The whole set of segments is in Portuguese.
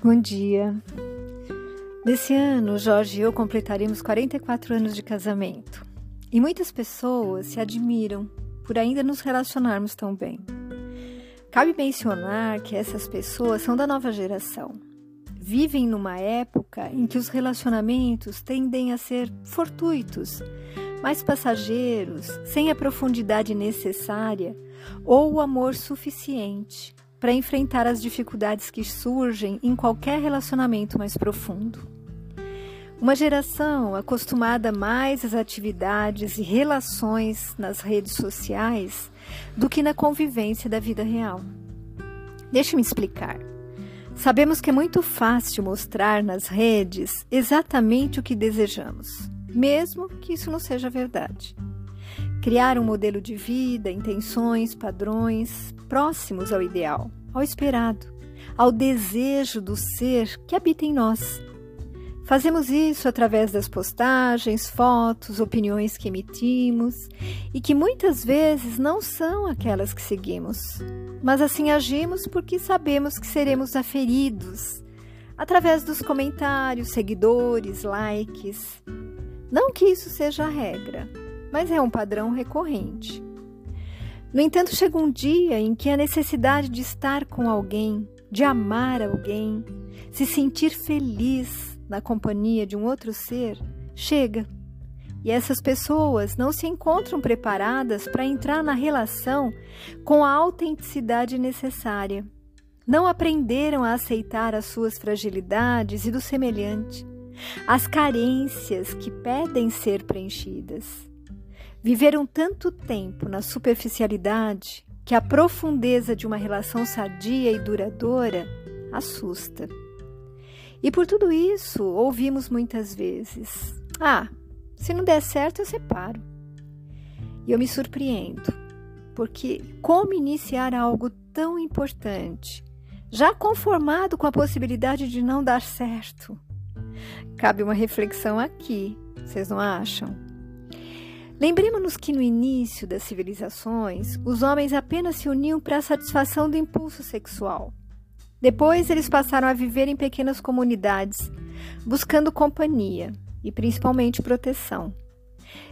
Bom dia. Nesse ano, Jorge e eu completaremos 44 anos de casamento. E muitas pessoas se admiram por ainda nos relacionarmos tão bem. Cabe mencionar que essas pessoas são da nova geração. Vivem numa época em que os relacionamentos tendem a ser fortuitos, mais passageiros, sem a profundidade necessária ou o amor suficiente para enfrentar as dificuldades que surgem em qualquer relacionamento mais profundo. Uma geração acostumada mais às atividades e relações nas redes sociais do que na convivência da vida real. Deixe-me explicar. Sabemos que é muito fácil mostrar nas redes exatamente o que desejamos, mesmo que isso não seja verdade. Criar um modelo de vida, intenções, padrões próximos ao ideal, ao esperado, ao desejo do ser que habita em nós. Fazemos isso através das postagens, fotos, opiniões que emitimos e que muitas vezes não são aquelas que seguimos, mas assim agimos porque sabemos que seremos aferidos através dos comentários, seguidores, likes. Não que isso seja a regra, mas é um padrão recorrente. No entanto, chega um dia em que a necessidade de estar com alguém, de amar alguém, se sentir feliz na companhia de um outro ser, chega. E essas pessoas não se encontram preparadas para entrar na relação com a autenticidade necessária. Não aprenderam a aceitar as suas fragilidades e do semelhante, as carências que pedem ser preenchidas. Viveram tanto tempo na superficialidade que a profundeza de uma relação sadia e duradoura assusta. E por tudo isso, ouvimos muitas vezes: Ah, se não der certo, eu separo. E eu me surpreendo, porque como iniciar algo tão importante, já conformado com a possibilidade de não dar certo? Cabe uma reflexão aqui, vocês não acham? Lembremos-nos que no início das civilizações, os homens apenas se uniam para a satisfação do impulso sexual. Depois, eles passaram a viver em pequenas comunidades, buscando companhia e principalmente proteção.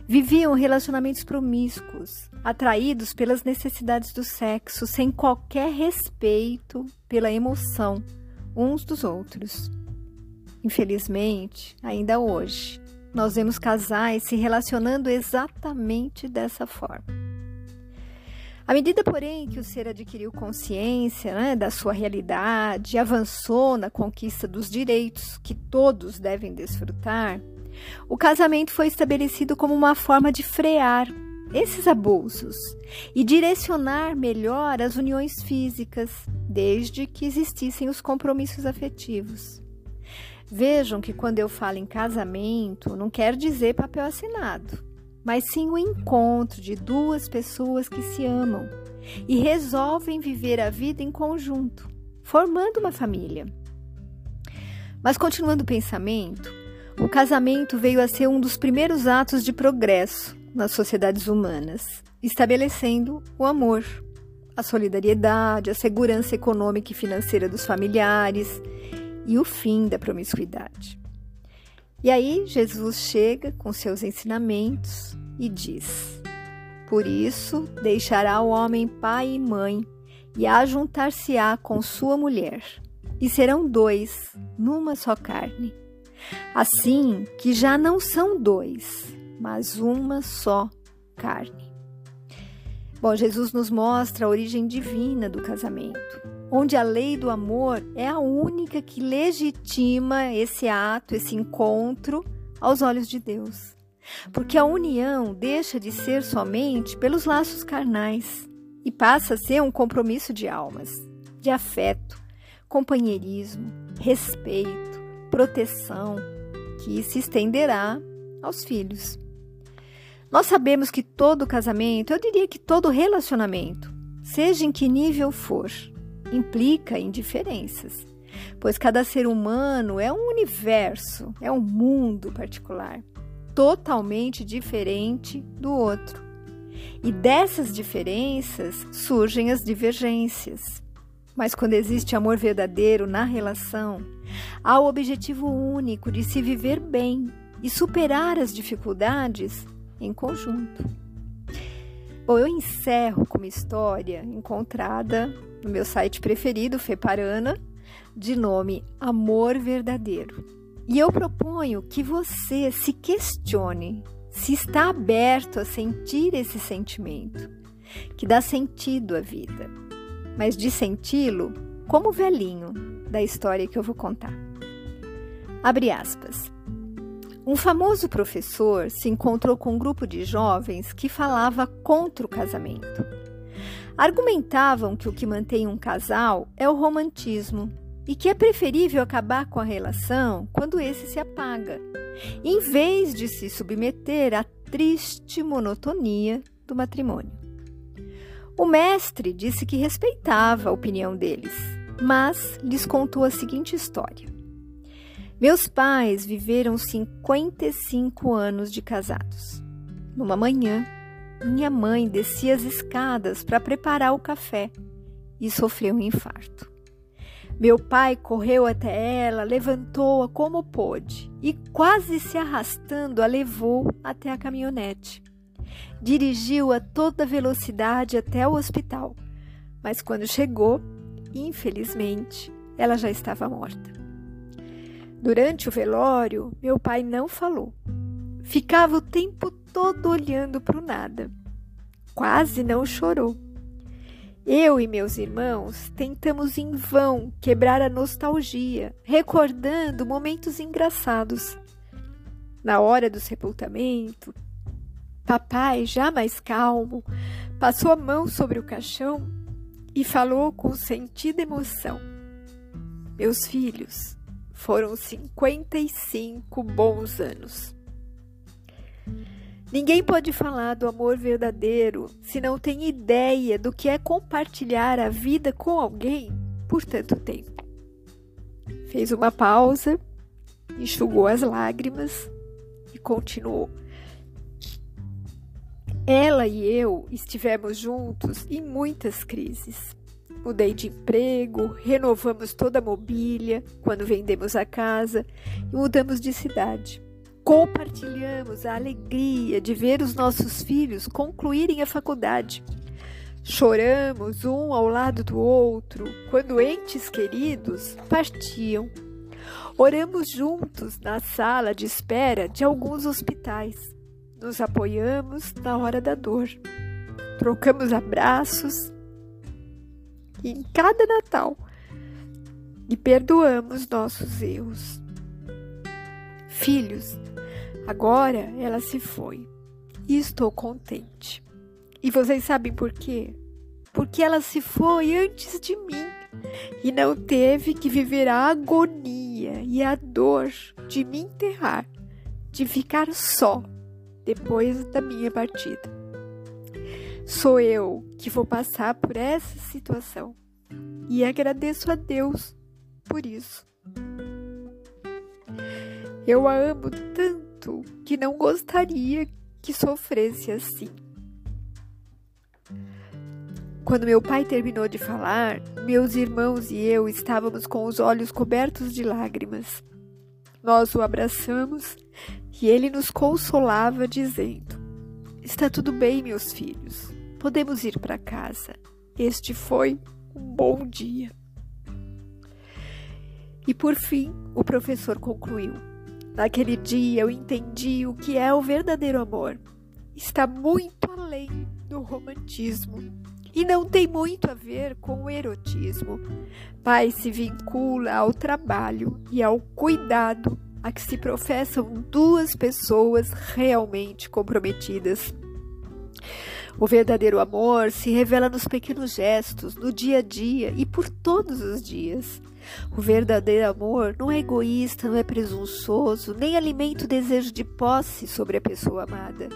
Viviam relacionamentos promíscuos, atraídos pelas necessidades do sexo, sem qualquer respeito pela emoção uns dos outros. Infelizmente, ainda hoje, nós vemos casais se relacionando exatamente dessa forma. À medida, porém, que o ser adquiriu consciência né, da sua realidade, avançou na conquista dos direitos que todos devem desfrutar, o casamento foi estabelecido como uma forma de frear esses abusos e direcionar melhor as uniões físicas, desde que existissem os compromissos afetivos. Vejam que quando eu falo em casamento, não quer dizer papel assinado, mas sim o encontro de duas pessoas que se amam e resolvem viver a vida em conjunto, formando uma família. Mas continuando o pensamento, o casamento veio a ser um dos primeiros atos de progresso nas sociedades humanas, estabelecendo o amor, a solidariedade, a segurança econômica e financeira dos familiares e o fim da promiscuidade. E aí Jesus chega com seus ensinamentos e diz: Por isso deixará o homem pai e mãe e ajuntar-se-á com sua mulher, e serão dois numa só carne. Assim que já não são dois, mas uma só carne. Bom, Jesus nos mostra a origem divina do casamento onde a lei do amor é a única que legitima esse ato, esse encontro aos olhos de Deus. Porque a união deixa de ser somente pelos laços carnais e passa a ser um compromisso de almas, de afeto, companheirismo, respeito, proteção, que se estenderá aos filhos. Nós sabemos que todo casamento, eu diria que todo relacionamento, seja em que nível for, implica em diferenças, pois cada ser humano é um universo, é um mundo particular, totalmente diferente do outro. E dessas diferenças surgem as divergências. Mas quando existe amor verdadeiro na relação, há o objetivo único de se viver bem e superar as dificuldades em conjunto. Bom, eu encerro com uma história encontrada no meu site preferido, Feparana, de nome Amor Verdadeiro. E eu proponho que você se questione se está aberto a sentir esse sentimento que dá sentido à vida, mas de senti-lo como o velhinho da história que eu vou contar. Abre aspas. Um famoso professor se encontrou com um grupo de jovens que falava contra o casamento. Argumentavam que o que mantém um casal é o romantismo e que é preferível acabar com a relação quando esse se apaga, em vez de se submeter à triste monotonia do matrimônio. O mestre disse que respeitava a opinião deles, mas lhes contou a seguinte história. Meus pais viveram 55 anos de casados. Numa manhã, minha mãe descia as escadas para preparar o café e sofreu um infarto. Meu pai correu até ela, levantou-a como pôde e, quase se arrastando, a levou até a caminhonete. Dirigiu a toda velocidade até o hospital, mas quando chegou, infelizmente, ela já estava morta. Durante o velório, meu pai não falou. Ficava o tempo todo olhando para o nada. Quase não chorou eu e meus irmãos tentamos em vão quebrar a nostalgia, recordando momentos engraçados. Na hora do sepultamento, papai, já mais calmo, passou a mão sobre o caixão e falou com sentida emoção: Meus filhos, foram 55 bons anos. Ninguém pode falar do amor verdadeiro se não tem ideia do que é compartilhar a vida com alguém por tanto tempo. Fez uma pausa, enxugou as lágrimas e continuou. Ela e eu estivemos juntos em muitas crises. Mudei de emprego, renovamos toda a mobília quando vendemos a casa e mudamos de cidade compartilhamos a alegria de ver os nossos filhos concluírem a faculdade. Choramos um ao lado do outro quando entes queridos partiam. Oramos juntos na sala de espera de alguns hospitais. Nos apoiamos na hora da dor. Trocamos abraços em cada Natal e perdoamos nossos erros. Filhos, agora ela se foi e estou contente. E vocês sabem por quê? Porque ela se foi antes de mim e não teve que viver a agonia e a dor de me enterrar, de ficar só depois da minha partida. Sou eu que vou passar por essa situação e agradeço a Deus por isso. Eu a amo tanto que não gostaria que sofresse assim. Quando meu pai terminou de falar, meus irmãos e eu estávamos com os olhos cobertos de lágrimas. Nós o abraçamos e ele nos consolava, dizendo: Está tudo bem, meus filhos. Podemos ir para casa. Este foi um bom dia. E por fim, o professor concluiu: Naquele dia eu entendi o que é o verdadeiro amor. Está muito além do romantismo e não tem muito a ver com o erotismo. Pai se vincula ao trabalho e ao cuidado a que se professam duas pessoas realmente comprometidas. O verdadeiro amor se revela nos pequenos gestos, no dia a dia e por todos os dias. O verdadeiro amor não é egoísta, não é presunçoso, nem alimenta o desejo de posse sobre a pessoa amada.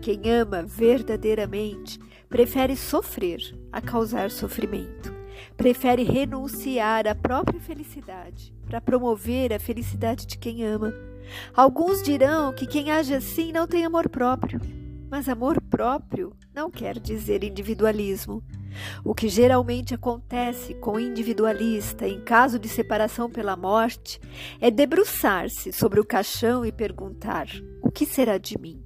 Quem ama verdadeiramente prefere sofrer a causar sofrimento. Prefere renunciar à própria felicidade para promover a felicidade de quem ama. Alguns dirão que quem age assim não tem amor próprio. Mas amor próprio não quer dizer individualismo. O que geralmente acontece com o individualista em caso de separação pela morte é debruçar-se sobre o caixão e perguntar: o que será de mim?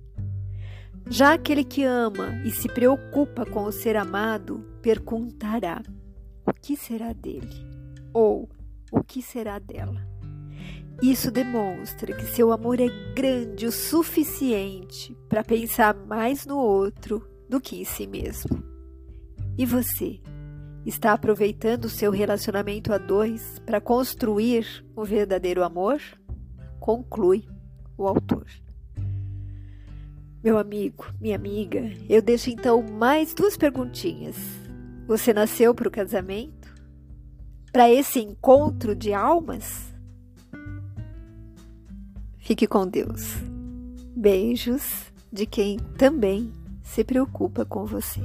Já aquele que ama e se preocupa com o ser amado perguntará: o que será dele? Ou o que será dela? Isso demonstra que seu amor é grande o suficiente para pensar mais no outro do que em si mesmo. E você? Está aproveitando o seu relacionamento a dois para construir o um verdadeiro amor? Conclui o autor. Meu amigo, minha amiga, eu deixo então mais duas perguntinhas. Você nasceu para o casamento? Para esse encontro de almas? Fique com Deus. Beijos de quem também se preocupa com você.